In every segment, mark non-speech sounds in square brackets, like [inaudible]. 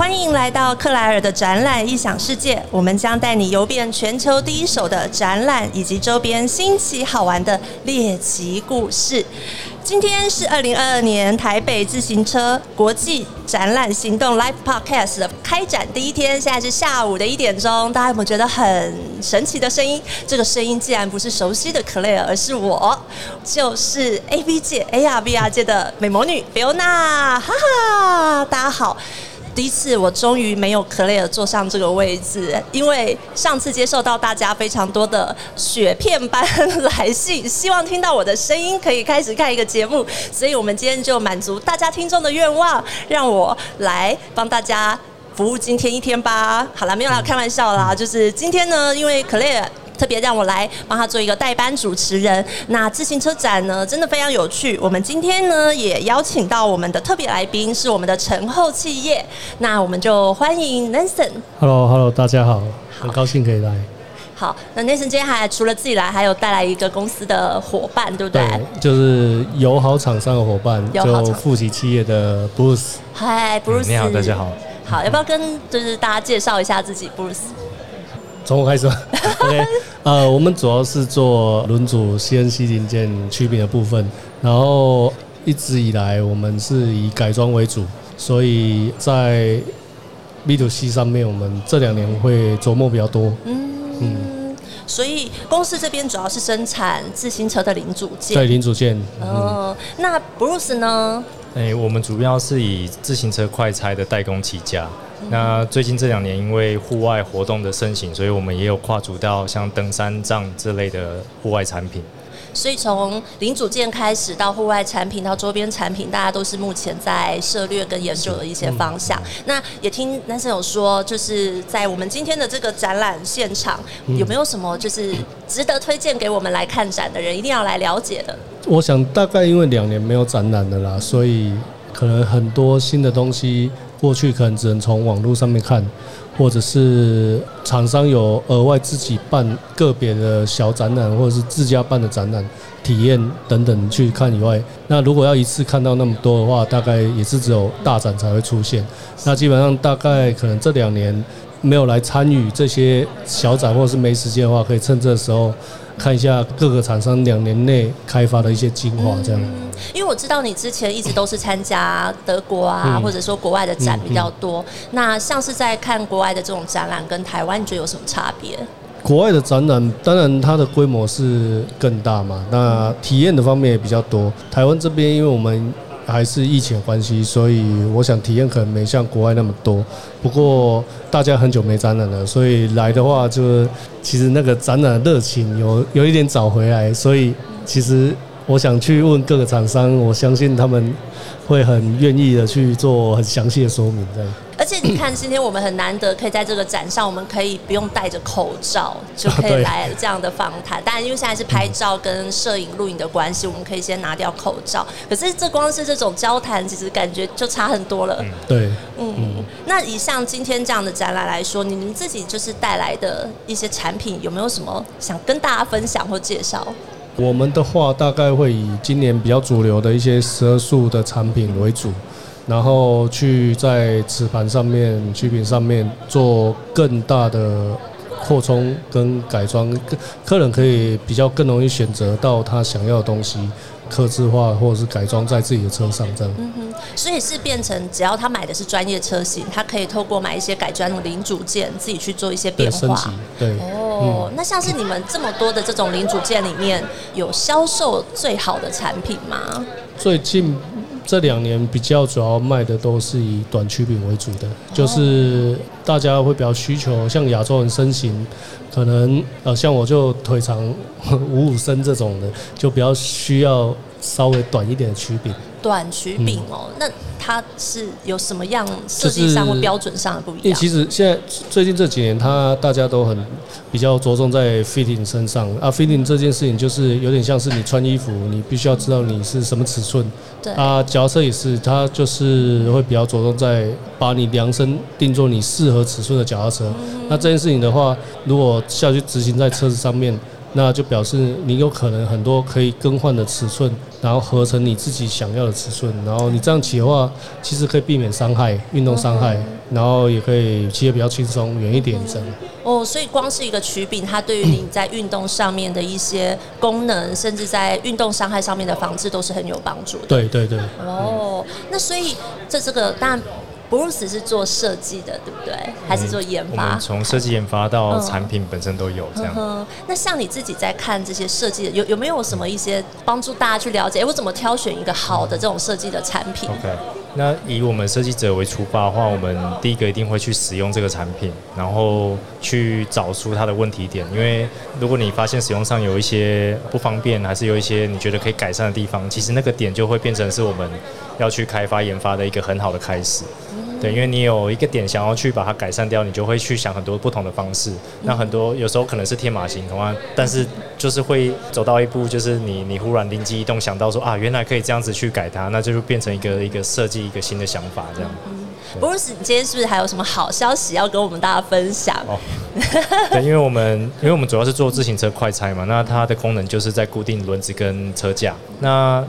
欢迎来到克莱尔的展览异想世界，我们将带你游遍全球第一手的展览以及周边新奇好玩的猎奇故事。今天是二零二二年台北自行车国际展览行动 Live Podcast 的开展第一天，现在是下午的一点钟，大家有没有觉得很神奇的声音？这个声音既然不是熟悉的 CLARE 而是我，就是 A V 界 A R V R 界的美魔女 Fiona，哈哈，大家好。第一次，我终于没有 clear 坐上这个位置，因为上次接受到大家非常多的雪片般来信，希望听到我的声音，可以开始看一个节目，所以我们今天就满足大家听众的愿望，让我来帮大家服务今天一天吧。好了，没有啦，开玩笑啦，就是今天呢，因为 Claire。特别让我来帮他做一个代班主持人。那自行车展呢，真的非常有趣。我们今天呢，也邀请到我们的特别来宾，是我们的陈后企业。那我们就欢迎 Nathan。Hello，Hello，大家好，很高兴可以来。好，那 Nathan 今天还除了自己来，还有带来一个公司的伙伴，对不对？对，就是友好厂商的伙伴，就富集企业的 Bruce。嗨，Bruce，你好，大家好。好，要不要跟就是大家介绍一下自己，Bruce？从我开始，[laughs] OK，呃，我们主要是做轮组 CNC 零件曲柄的部分，然后一直以来我们是以改装为主，所以在 B to C 上面，我们这两年会琢磨比较多。嗯嗯，所以公司这边主要是生产自行车的零组件，对零组件。嗯，那 Bruce 呢？哎，我们主要是以自行车快拆的代工起家。那最近这两年，因为户外活动的盛行，所以我们也有跨足到像登山杖这类的户外产品。所以从零组件开始到户外产品到周边产品，大家都是目前在涉略跟研究的一些方向。那也听男生有说，就是在我们今天的这个展览现场，有没有什么就是值得推荐给我们来看展的人，一定要来了解的？我想大概因为两年没有展览的啦，所以可能很多新的东西。过去可能只能从网络上面看，或者是厂商有额外自己办个别的小展览，或者是自家办的展览体验等等去看以外，那如果要一次看到那么多的话，大概也是只有大展才会出现。那基本上大概可能这两年没有来参与这些小展，或者是没时间的话，可以趁这时候。看一下各个厂商两年内开发的一些精华，这样。因为我知道你之前一直都是参加德国啊，或者说国外的展比较多。那像是在看国外的这种展览，跟台湾你觉得有什么差别？国外的展览，当然它的规模是更大嘛，那体验的方面也比较多。台湾这边，因为我们还是疫情关系，所以我想体验可能没像国外那么多。不过大家很久没展览了，所以来的话，就其实那个展览热情有有一点找回来。所以其实我想去问各个厂商，我相信他们会很愿意的去做很详细的说明，这样。而且你看，今天我们很难得可以在这个展上，我们可以不用戴着口罩就可以 [laughs] 来这样的访谈。当然，因为现在是拍照跟摄影录影的关系，我们可以先拿掉口罩。可是这光是这种交谈，其实感觉就差很多了。对，嗯。那以像今天这样的展览来说，你们自己就是带来的一些产品，有没有什么想跟大家分享或介绍？我们的话，大概会以今年比较主流的一些十二速的产品为主。然后去在磁盘上面、曲柄上面做更大的扩充跟改装，客人可以比较更容易选择到他想要的东西，刻字化或者是改装在自己的车上这样。嗯哼，所以是变成只要他买的是专业车型，他可以透过买一些改装的零组件，自己去做一些变化。对，哦，那像是你们这么多的这种零组件里面，有销售最好的产品吗？最近。这两年比较主要卖的都是以短曲柄为主的，就是大家会比较需求，像亚洲人身形，可能呃像我就腿长五五身这种的，就比较需要稍微短一点的曲柄。短曲柄哦，那它是有什么样设计上或标准上的不一样？其实现在最近这几年，它大家都很比较着重在 fitting 身上啊，fitting 这件事情就是有点像是你穿衣服，你必须要知道你是什么尺寸。对啊，脚车也是，它就是会比较着重在把你量身定做你适合尺寸的脚踏车。那这件事情的话，如果下去执行在车子上面。那就表示你有可能很多可以更换的尺寸，然后合成你自己想要的尺寸，然后你这样骑的话，其实可以避免伤害、运动伤害，然后也可以骑得比较轻松、远一点这样。哦，所以光是一个曲柄，它对于你在运动上面的一些功能，甚至在运动伤害上面的防治，都是很有帮助的。对对对。哦，那所以这这个当然。Bruce 是做设计的，对不对？还是做研发？从设计研发到产品本身都有这样。嗯那像你自己在看这些设计的，有有没有什么一些帮助大家去了解？哎，我怎么挑选一个好的这种设计的产品？OK，那以我们设计者为出发的话，我们第一个一定会去使用这个产品，然后去找出它的问题点。因为如果你发现使用上有一些不方便，还是有一些你觉得可以改善的地方，其实那个点就会变成是我们要去开发研发的一个很好的开始。对，因为你有一个点想要去把它改善掉，你就会去想很多不同的方式。那很多有时候可能是天马行空啊，但是就是会走到一步，就是你你忽然灵机一动想到说啊，原来可以这样子去改它，那就变成一个一个设计一个新的想法这样。布鲁斯，你今天是不是还有什么好消息要跟我们大家分享？哦，对，因为我们因为我们主要是做自行车快拆嘛，那它的功能就是在固定轮子跟车架。那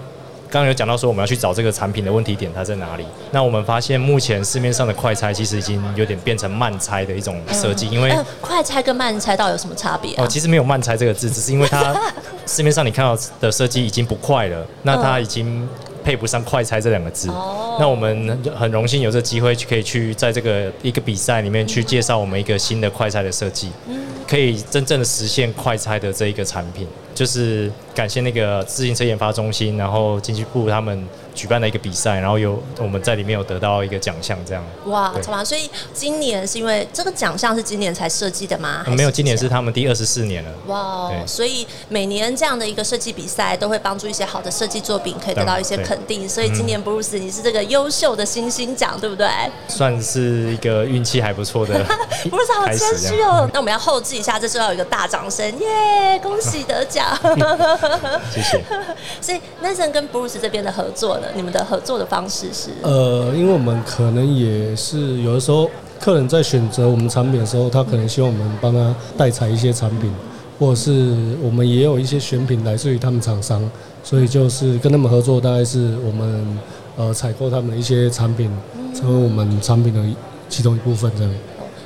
刚刚有讲到说我们要去找这个产品的问题点它在哪里？那我们发现目前市面上的快拆其实已经有点变成慢拆的一种设计，因为快拆跟慢拆到底有什么差别？哦，其实没有慢拆这个字，只是因为它 [laughs] 市面上你看到的设计已经不快了，那它已经配不上快拆这两个字。哦，那我们很荣幸有这机会去可以去在这个一个比赛里面去介绍我们一个新的快拆的设计，可以真正的实现快拆的这一个产品。就是感谢那个自行车研发中心，然后经济部他们。举办了一个比赛，然后有我们在里面有得到一个奖项，这样。哇，超棒！所以今年是因为这个奖项是今年才设计的吗？没有，今年是他们第二十四年了。哇，所以每年这样的一个设计比赛都会帮助一些好的设计作品可以得到一些肯定。所以今年 Bruce 你是这个优秀的星星奖，对不对？算是一个运气还不错的。[laughs] Bruce 好谦虚哦。那我们要后置一下，这时候要有一个大掌声，耶！恭喜得奖。[laughs] 谢谢。所以 Nathan 跟 Bruce 这边的合作呢。你们的合作的方式是？呃，因为我们可能也是有的时候，客人在选择我们产品的时候，他可能希望我们帮他代采一些产品，或者是我们也有一些选品来自于他们厂商，所以就是跟他们合作，大概是我们呃采购他们的一些产品，成为我们产品的其中一部分这样。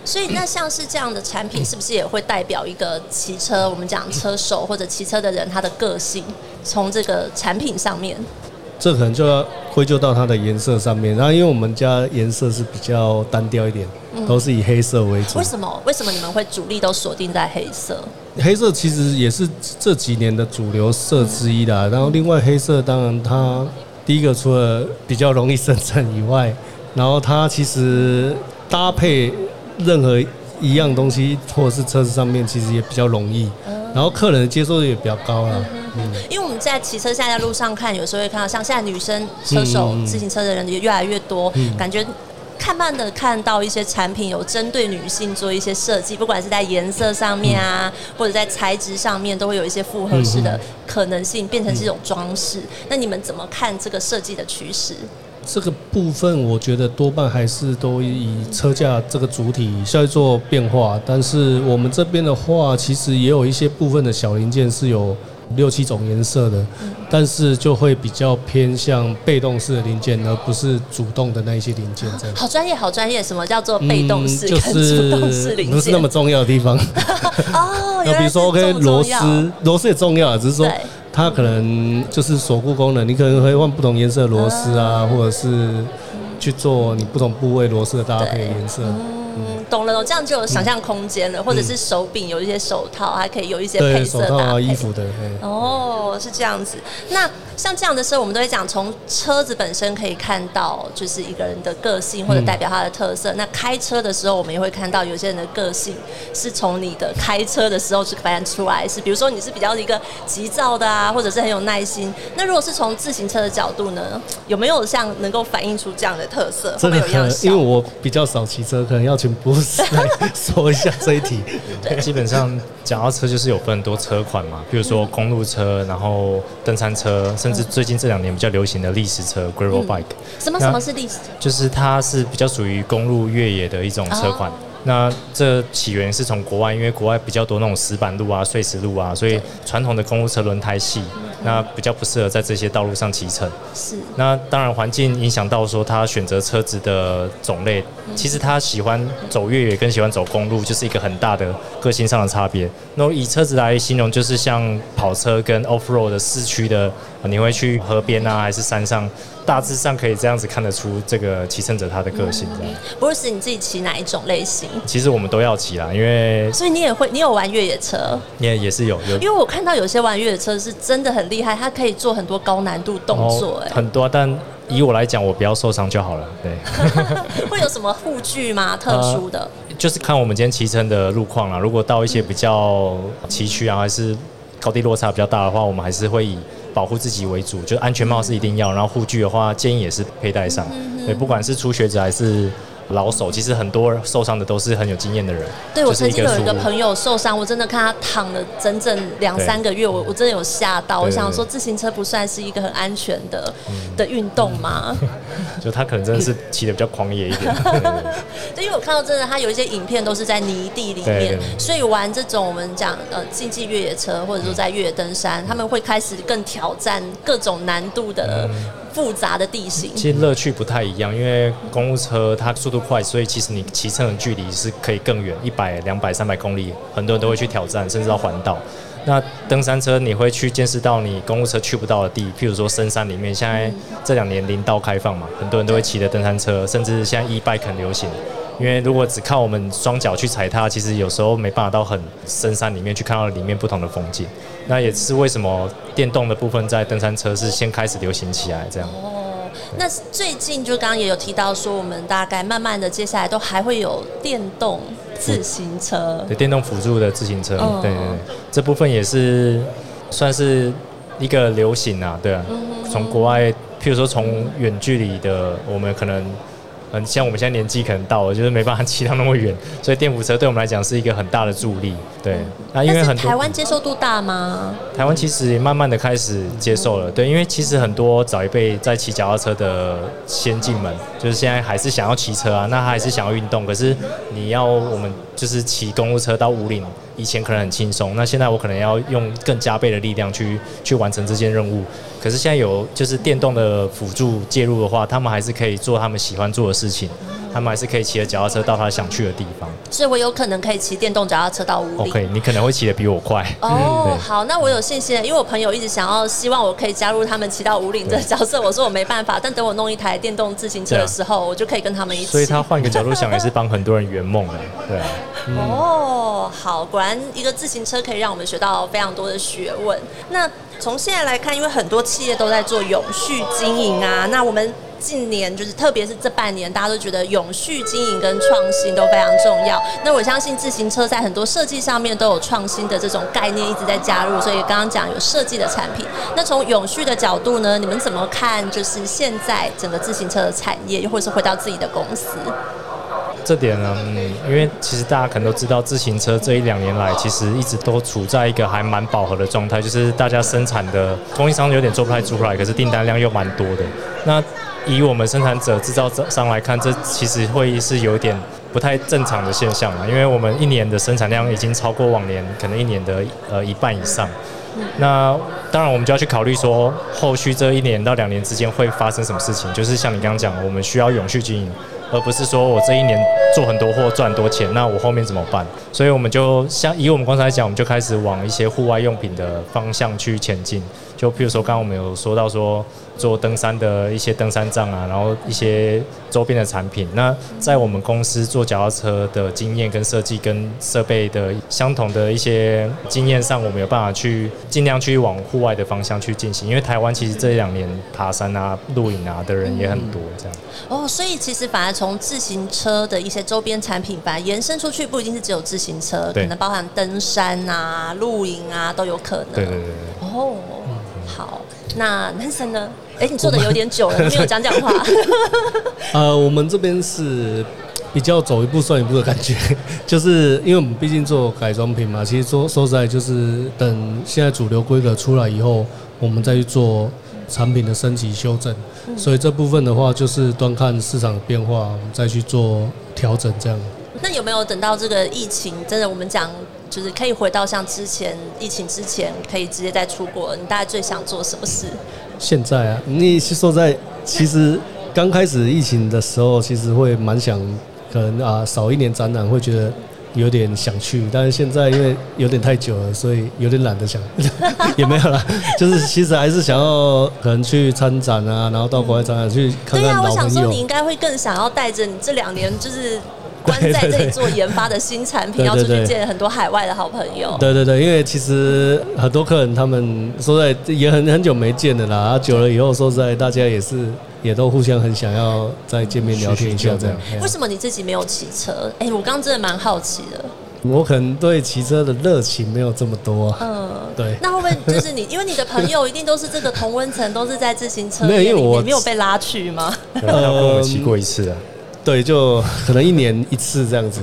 所以，那像是这样的产品，是不是也会代表一个骑车？我们讲车手或者骑车的人，他的个性，从这个产品上面。这可能就要归咎到它的颜色上面，然后因为我们家颜色是比较单调一点，都是以黑色为主。为什么？为什么你们会主力都锁定在黑色？黑色其实也是这几年的主流色之一啦。然后另外黑色当然它第一个除了比较容易生产以外，然后它其实搭配任何一样东西或者是车子上面其实也比较容易，然后客人的接受度也比较高啊。因为我们在骑车，现在在路上看，有时候会看到像现在女生车手、自行车的人也越来越多，感觉看慢的看到一些产品有针对女性做一些设计，不管是在颜色上面啊，或者在材质上面，都会有一些复合式的可能性，变成是一种装饰。那你们怎么看这个设计的趋势？这个部分我觉得多半还是都以车架这个主体在做变化，但是我们这边的话，其实也有一些部分的小零件是有。六七种颜色的，但是就会比较偏向被动式的零件，而不是主动的那一些零件。这样好专业，好专业。什么叫做被动式跟主动式零件？不是那么重要的地方。哦，那比如说，OK，螺丝，螺丝也重要，只是说它可能就是锁固功能，你可能会换不同颜色的螺丝啊，或者是去做你不同部位螺丝的搭配颜色。懂了，这样就有想象空间了，或者是手柄有一些手套，还可以有一些配色搭配。衣服的，哦，是这样子。那像这样的时候，我们都会讲，从车子本身可以看到，就是一个人的个性或者代表他的特色。那开车的时候，我们也会看到有些人的个性是从你的开车的时候是反映出来，是比如说你是比较一个急躁的啊，或者是很有耐心。那如果是从自行车的角度呢，有没有像能够反映出这样的特色？真的很，因为我比较少骑车，可能要请不是来说一下这一题。基本上讲到车，就是有分很多车款嘛，比如说公路车，然后登山车。甚至最近这两年比较流行的历史车 gravel bike，什么什么是历史？就是它是比较属于公路越野的一种车款。那这起源是从国外，因为国外比较多那种石板路啊、碎石路啊，所以传统的公路车轮胎细，那比较不适合在这些道路上骑乘。是那当然，环境影响到说他选择车子的种类。其实他喜欢走越野，跟喜欢走公路，就是一个很大的个性上的差别。那以车子来形容，就是像跑车跟 off road 的市区的，你会去河边啊，还是山上？大致上可以这样子看得出这个骑乘者他的个性。这样。不是你自己骑哪一种类型？其实我们都要骑啦，因为所以你也会，你有玩越野车？也也是有有。因为我看到有些玩越野车是真的很厉害，他可以做很多高难度动作，哎，很多，但。以我来讲，我不要受伤就好了。对，[laughs] 会有什么护具吗？特殊的？就是看我们今天骑乘的路况啦。如果到一些比较崎岖啊，还是高低落差比较大的话，我们还是会以保护自己为主。就安全帽是一定要，然后护具的话，建议也是佩戴上。对，不管是初学者还是。老手其实很多受伤的都是很有经验的人。对我曾经有一个朋友受伤，我真的看他躺了整整两三个月，我我真的有吓到。我想说，自行车不算是一个很安全的的运动吗？[laughs] 就他可能真的是骑的比较狂野一点。[laughs] 对，因为我看到真的，他有一些影片都是在泥地里面，所以玩这种我们讲呃竞技越野车，或者说在越野登山，他们会开始更挑战各种难度的。复杂的地形，其实乐趣不太一样，因为公路车它速度快，所以其实你骑乘的距离是可以更远，一百、两百、三百公里，很多人都会去挑战，甚至到环岛。那登山车你会去见识到你公路车去不到的地，譬如说深山里面，现在这两年林道开放嘛，很多人都会骑的登山车，甚至现在 e bike 很流行。因为如果只靠我们双脚去踩它，其实有时候没办法到很深山里面去看到里面不同的风景。那也是为什么电动的部分在登山车是先开始流行起来这样。哦，那最近就刚刚也有提到说，我们大概慢慢的接下来都还会有电动自行车，对，电动辅助的自行车，对对，这部分也是算是一个流行啊，对啊，从国外，譬如说从远距离的，我们可能。嗯，像我们现在年纪可能到了，就是没办法骑到那么远，所以电扶车对我们来讲是一个很大的助力。对，那因为很台湾接受度大吗？台湾其实也慢慢的开始接受了。对，因为其实很多早一辈在骑脚踏车的先进们，就是现在还是想要骑车啊，那还是想要运动。可是你要我们就是骑公路车到五岭，以前可能很轻松，那现在我可能要用更加倍的力量去去完成这件任务。可是现在有就是电动的辅助介入的话，他们还是可以做他们喜欢做的事情，他们还是可以骑着脚踏车到他想去的地方。所以我有可能可以骑电动脚踏车到五里。OK，你可能会骑得比我快。哦，[laughs] 好，那我有信心，因为我朋友一直想要希望我可以加入他们骑到五岭这个角色，我说我没办法，但等我弄一台电动自行车的时候，我就可以跟他们一起。所以他换个角度想，也是帮很多人圆梦的，对。哦，好，果然一个自行车可以让我们学到非常多的学问。那从现在来看，因为很多企业都在做永续经营啊，那我们近年就是特别是这半年，大家都觉得永续经营跟创新都非常重要。那我相信自行车在很多设计上面都有创新的这种概念一直在加入，所以刚刚讲有设计的产品。那从永续的角度呢，你们怎么看？就是现在整个自行车的产业，又或是回到自己的公司？这点呢，嗯，因为其实大家可能都知道，自行车这一两年来，其实一直都处在一个还蛮饱和的状态，就是大家生产的供应商有点做不太出来，可是订单量又蛮多的。那以我们生产者、制造商来看，这其实会是有点不太正常的现象嘛，因为我们一年的生产量已经超过往年可能一年的呃一半以上。那当然，我们就要去考虑说，后续这一年到两年之间会发生什么事情，就是像你刚刚讲，我们需要永续经营。而不是说我这一年做很多货赚很多钱，那我后面怎么办？所以我们就像以我们刚才讲，我们就开始往一些户外用品的方向去前进。就譬如说，刚刚我们有说到说。做登山的一些登山杖啊，然后一些周边的产品。那在我们公司做脚踏车的经验跟设计跟设备的相同的一些经验上，我们有办法去尽量去往户外的方向去进行。因为台湾其实这两年爬山啊、露营啊的人也很多，这样。哦，所以其实反而从自行车的一些周边产品，反而延伸出去，不一定是只有自行车，可能包含登山啊、露营啊都有可能。对对对对。哦，好。那男生呢？哎，你坐的有点久了，[laughs] 没有讲讲话。[laughs] 呃，我们这边是比较走一步算一步的感觉，[laughs] 就是因为我们毕竟做改装品嘛，其实说说实在，就是等现在主流规格出来以后，我们再去做产品的升级修正。所以这部分的话，就是端看市场的变化，我们再去做调整这样。那有没有等到这个疫情真的我们讲就是可以回到像之前疫情之前可以直接再出国，你大概最想做什么事？现在啊，你是说在其实刚开始疫情的时候，其实会蛮想，可能啊少一年展览会觉得有点想去，但是现在因为有点太久了，所以有点懒得想，[laughs] 也没有啦，[laughs] 就是其实还是想要可能去参展啊，然后到国外展览去看看老朋友想说你。应该会更想要带着你这两年就是关在这里做研发的新产品，要出去见很多海外的好朋友。对对对，因为其实很多客人他们说在也很很久没见的啦，啊久了以后说实在大家也是也都互相很想要再见面聊天一下这样。为什么你自己没有骑车？哎、我刚刚真的蛮好奇的。我可能对骑车的热情没有这么多啊。嗯，对那会不会就是你，[laughs] 因为你的朋友一定都是这个同温层，都是在自行车没有我没有被拉去吗？我骑过一次啊。对，就可能一年一次这样子。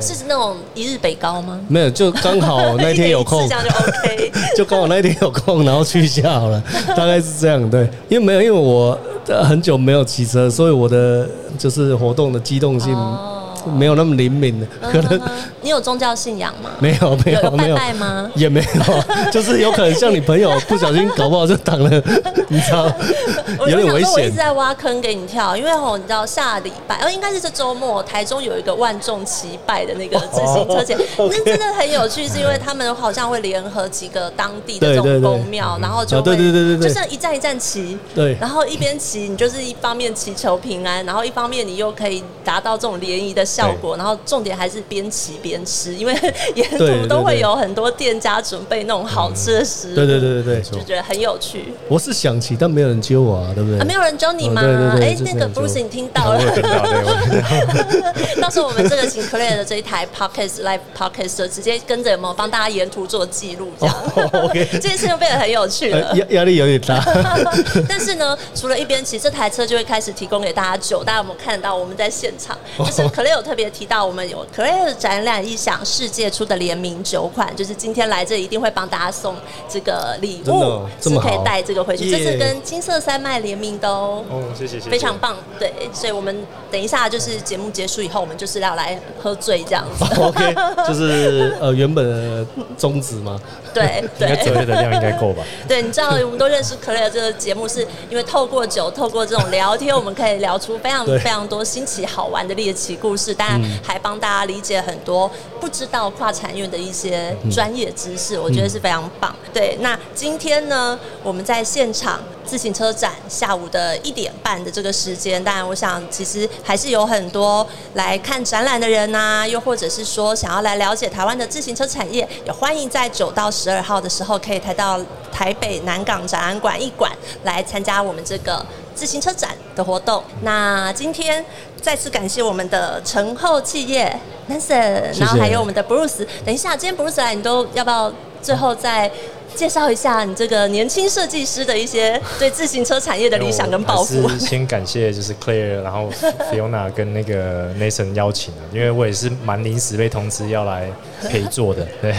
是那种一日北高吗？没有，就刚好那天有空 [laughs] 就 OK。[laughs] 就刚好那天有空，然后去一下好了，[laughs] 大概是这样。对，因为没有，因为我呃很久没有骑车，所以我的就是活动的机动性哦 [laughs] 没有那么灵敏的，可能你有宗教信仰吗？没有没有没有拜吗？也没有，就是有可能像你朋友不小心搞不好就挡了，[laughs] 你知道，[laughs] 我有点危险我一直。在挖坑给你跳，因为吼，你知道下礼拜，哦，应该是这周末，台中有一个万众齐拜的那个自行车节，哦那真的很有趣，是因为他们好像会联合几个当地的这种公庙，然后就啊对会对对对对。就像一站一站骑，对。然后一边骑，你就是一方面祈求平安，然后一方面你又可以达到这种联谊的效果，然后重点还是边骑边吃，因为沿途都会有很多店家准备那种好吃的食物，对对对对对，就觉得很有趣。我是想骑，但没有人揪我啊，对不对？啊，没有人揪你吗？哦对哎、那个 Bruce，你听到了 [laughs] 到，时候我们这个请 Claire 的这一台 Podcast Live Podcast 就直接跟着有没有帮大家沿途做记录，这样、哦 OK [laughs] 这件事就变得很有趣了呃。压压力有点大。[laughs] 但是呢，除了一边骑，这台车就会开始提供给大家酒。大家有没有看到我们在现场？就是 Claire 有特别提到，我们有 Claire 展览一想世界出的联名酒款，就是今天来这一定会帮大家送这个礼物哦，是可以带这个回去。这是跟金色山脉联名的哦。哦，谢谢。非常棒，对，所以我们等一下就是节目结束以后，我们就是要来喝醉这样子，[laughs] OK，就是呃原本的宗旨吗。对 [laughs] 应该折对叠的量应该够吧？[laughs] 对，你知道我们都认识 Claire 这个节目，是因为透过酒，透过这种聊天，我们可以聊出非常非常多新奇好玩的猎奇故事，当然还帮大家理解很多不知道跨产业的一些专业知识，我觉得是非常棒。对，那今天呢，我们在现场自行车展下午的一点半的这个时间，当然我想其实还是有很多来看展览的人呐、又或者是说想要来了解台湾的自行车产业，也欢迎在九到十二号的时候可以抬到台北南港展览馆一馆来参加我们这个自行车展的活动。那今天再次感谢我们的陈后企业谢然后还有我们的 Bruce。等一下，今天 Bruce 来，你都要不要最后再介绍一下你这个年轻设计师的一些对自行车产业的理想跟抱负？先感谢就是 Claire，然后 Fiona 跟那个 Nathan 邀请啊，因为我也是蛮临时被通知要来陪坐的，[laughs] 对，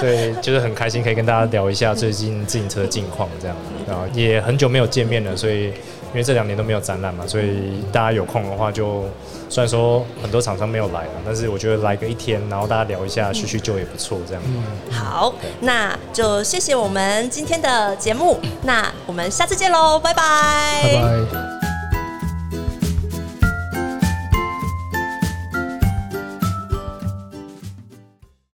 所以就是很开心可以跟大家聊一下最近自行车近况这样，然后也很久没有见面了，所以因为这两年都没有展览嘛，所以大家有空的话就虽然说很多厂商没有来啊，但是我觉得来个一天，然后大家聊一下叙叙旧也不错这样。好，那就谢谢我们今天的节目，那我们下次见喽，拜拜，拜拜。